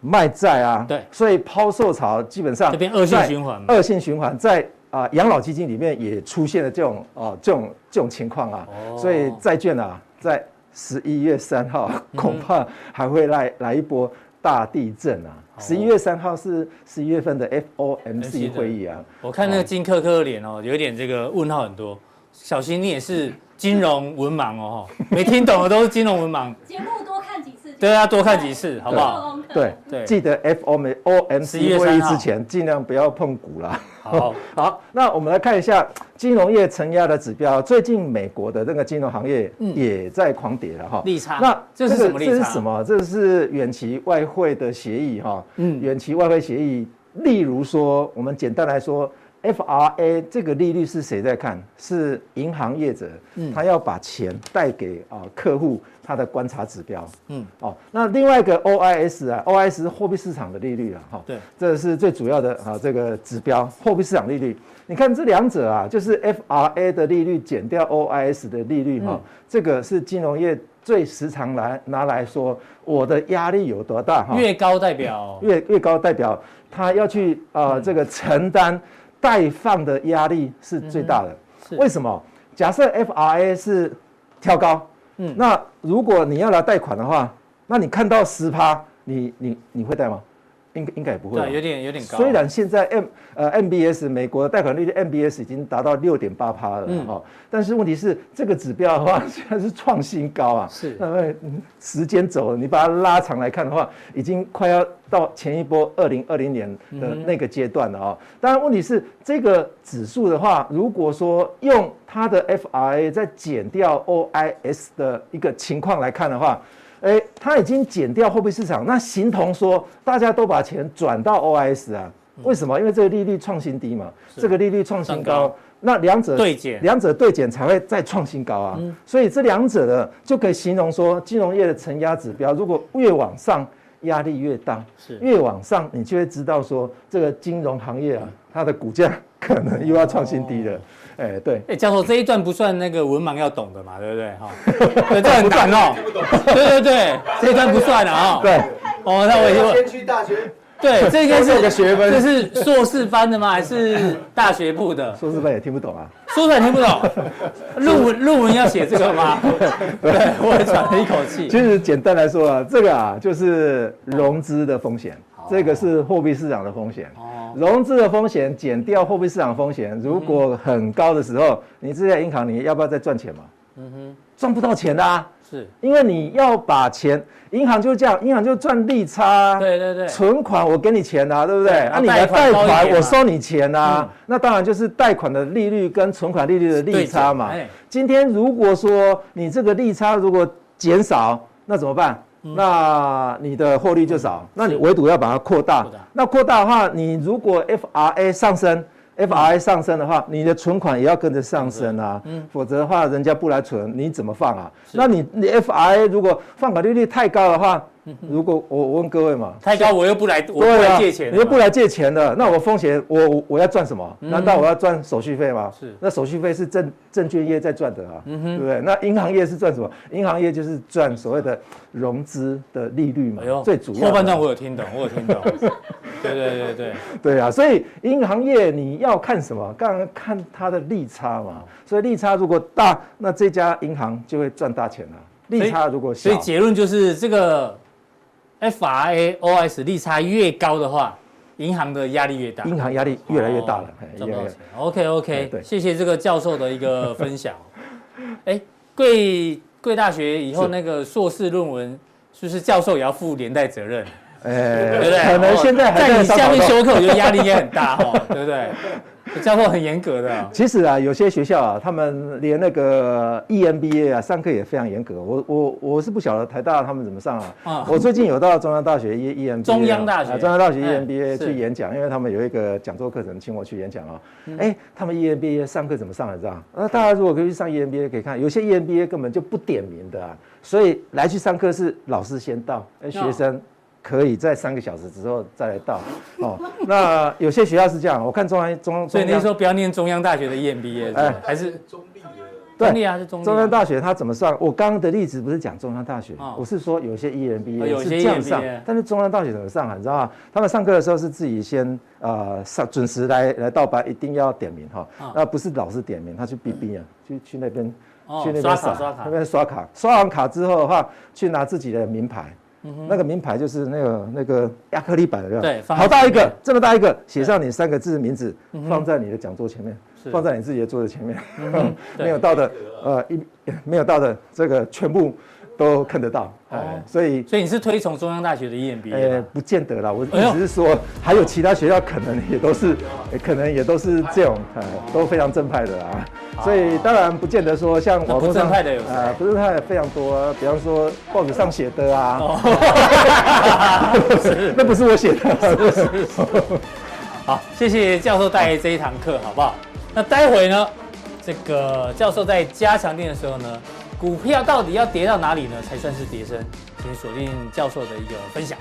卖债啊。对，所以抛售潮基本上这边恶性循环，恶性循环在。啊，养老基金里面也出现了这种啊，这种这种情况啊，所以债券啊，在十一月三号 恐怕还会来来一波大地震啊！十一月三号是十一月份的 FOMC 会议啊。我看那个金科科的脸哦，有点这个问号很多。小新，你也是金融文盲哦，没听懂的都是金融文盲。节目多看几次。对啊，多看几次，好不好？对对，记得 F O M O M C 会议之前尽量不要碰股啦。好 好，那我们来看一下金融业承压的指标。最近美国的这个金融行业也在狂跌了哈。利差。那这是什么？这是什么？这是远期外汇的协议哈。嗯，远期外汇协议，例如说，我们简单来说 FRA 这个利率是谁在看？是银行业者，他要把钱带给啊客户，他的观察指标。嗯，哦，那另外一个 OIS 啊，OIS 是货币市场的利率啊，哈，对，这是最主要的啊这个指标，货币市场利率。你看这两者啊，就是 FRA 的利率减掉 OIS 的利率哈，这个是金融业最时常来拿来说，我的压力有多大哈？越高代表越越高代表他要去啊这个承担。贷放的压力是最大的，嗯、为什么？假设 FRA 是跳高，嗯，那如果你要来贷款的话，那你看到十趴，你你你会贷吗？应应该也不会，对，有点有点高。虽然现在 M 呃 MBS 美国的贷款利率 MBS 已经达到六点八趴了哈，嗯、但是问题是这个指标的话，现在是创新高啊。是，那么时间走了，你把它拉长来看的话，已经快要到前一波二零二零年的那个阶段了啊。当然，问题是这个指数的话，如果说用它的 FRA 再减掉 OIS 的一个情况来看的话。哎，它已经减掉货币市场，那形同说大家都把钱转到 OIS 啊？为什么？因为这个利率创新低嘛，这个利率创新高，那两者对减，两者对减才会再创新高啊。所以这两者的就可以形容说，金融业的承压指标如果越往上，压力越大，是越往上，你就会知道说这个金融行业啊，它的股价可能又要创新低了。哎、欸，对，哎，教授，这一段不算那个文盲要懂的嘛，对不对？哈，对，这很难哦。对对对，这一段不算了啊。对，哦，那我先去大学。对，这个是 个学分，这是硕士班的吗？还是大学部的？硕士班也听不懂啊。硕士也听不懂。论文论文要写这个吗？对，我也喘了一口气。其实简单来说啊，这个啊就是融资的风险，这个是货币市场的风险。融资的风险减掉货币市场风险，如果很高的时候，你这家银行你要不要再赚钱嘛？嗯哼，赚不到钱的啊，是因为你要把钱，银行就这样，银行就赚利差。对对对，存款我给你钱啊，对不对？啊，你的贷款我收你钱啊，那当然就是贷款的利率跟存款利率的利差嘛。今天如果说你这个利差如果减少，那怎么办？那你的获利就少，那你唯独要把它扩大。那扩大的话，你如果 FRA 上升，FRA 上升的话，你的存款也要跟着上升啊。嗯，否则的话，人家不来存，你怎么放啊？那你你 FRA 如果放款利率太高的话，如果我我问各位嘛，太高我又不来，我不来借钱，你又不来借钱的，那我风险，我我要赚什么？难道我要赚手续费吗？是，那手续费是证证券业在赚的啊，对不对？那银行业是赚什么？银行业就是赚所谓的融资的利率嘛，最主要。后半段我有听懂，我有听懂。对对对对对啊，所以银行业你要看什么？刚刚看它的利差嘛，所以利差如果大，那这家银行就会赚大钱了。利差如果小，所以结论就是这个。FRA OIS 利差越高的话，银行的压力越大，银行压力越来越大了。赚不到钱。OK OK，谢谢这个教授的一个分享。哎，贵贵大学以后那个硕士论文，是不是教授也要负连带责任？哎，对不对？可能现在在你下面修课，我觉得压力也很大哈，对不对？教授很严格的、啊。其实啊，有些学校啊，他们连那个 EMBA 啊，上课也非常严格。我我我是不晓得台大他们怎么上啊。啊我最近有到中央大学 E EMBA，中央大学，啊、中央大学 EMBA 去演讲，因为他们有一个讲座课程，请我去演讲啊。哎、嗯，他们 EMBA 上课怎么上的？知道？那大家如果可以去上 EMBA，可以看有些 EMBA 根本就不点名的啊。所以来去上课是老师先到，哎，学生。可以在三个小时之后再来到哦。那有些学校是这样，我看中央中央，所以你说不要念中央大学的 EMBA，哎，还是中立的？对，中立还，是中立。中央大学它怎么算？我刚刚的例子不是讲中央大学，我是说有些 EMBA 是这样上，但是中央大学怎么上啊？你知道吗？他们上课的时候是自己先呃上准时来来到班，一定要点名哈。那不是老师点名，他去 BB 啊，去去那边去那边刷卡，那边刷卡，刷完卡之后的话，去拿自己的名牌。那个名牌就是那个那个亚克力板的，对，好大一个，这么大一个，写上你三个字名字，放在你的讲座前面，放在你自己的桌子前面，没有到的，呃，一没有到的，这个全部都看得到，哎，所以所以你是推崇中央大学的 EMBA？不见得啦，我只是说还有其他学校可能也都是，可能也都是这种，都非常正派的啊。所以当然不见得说像网络上啊，不正派的非常多，啊比方说报纸上写的啊，那不是我写的，好，谢谢教授带来这一堂课，好不好？那待会呢，这个教授在加强店的时候呢，股票到底要跌到哪里呢，才算是跌深？请锁定教授的一个分享。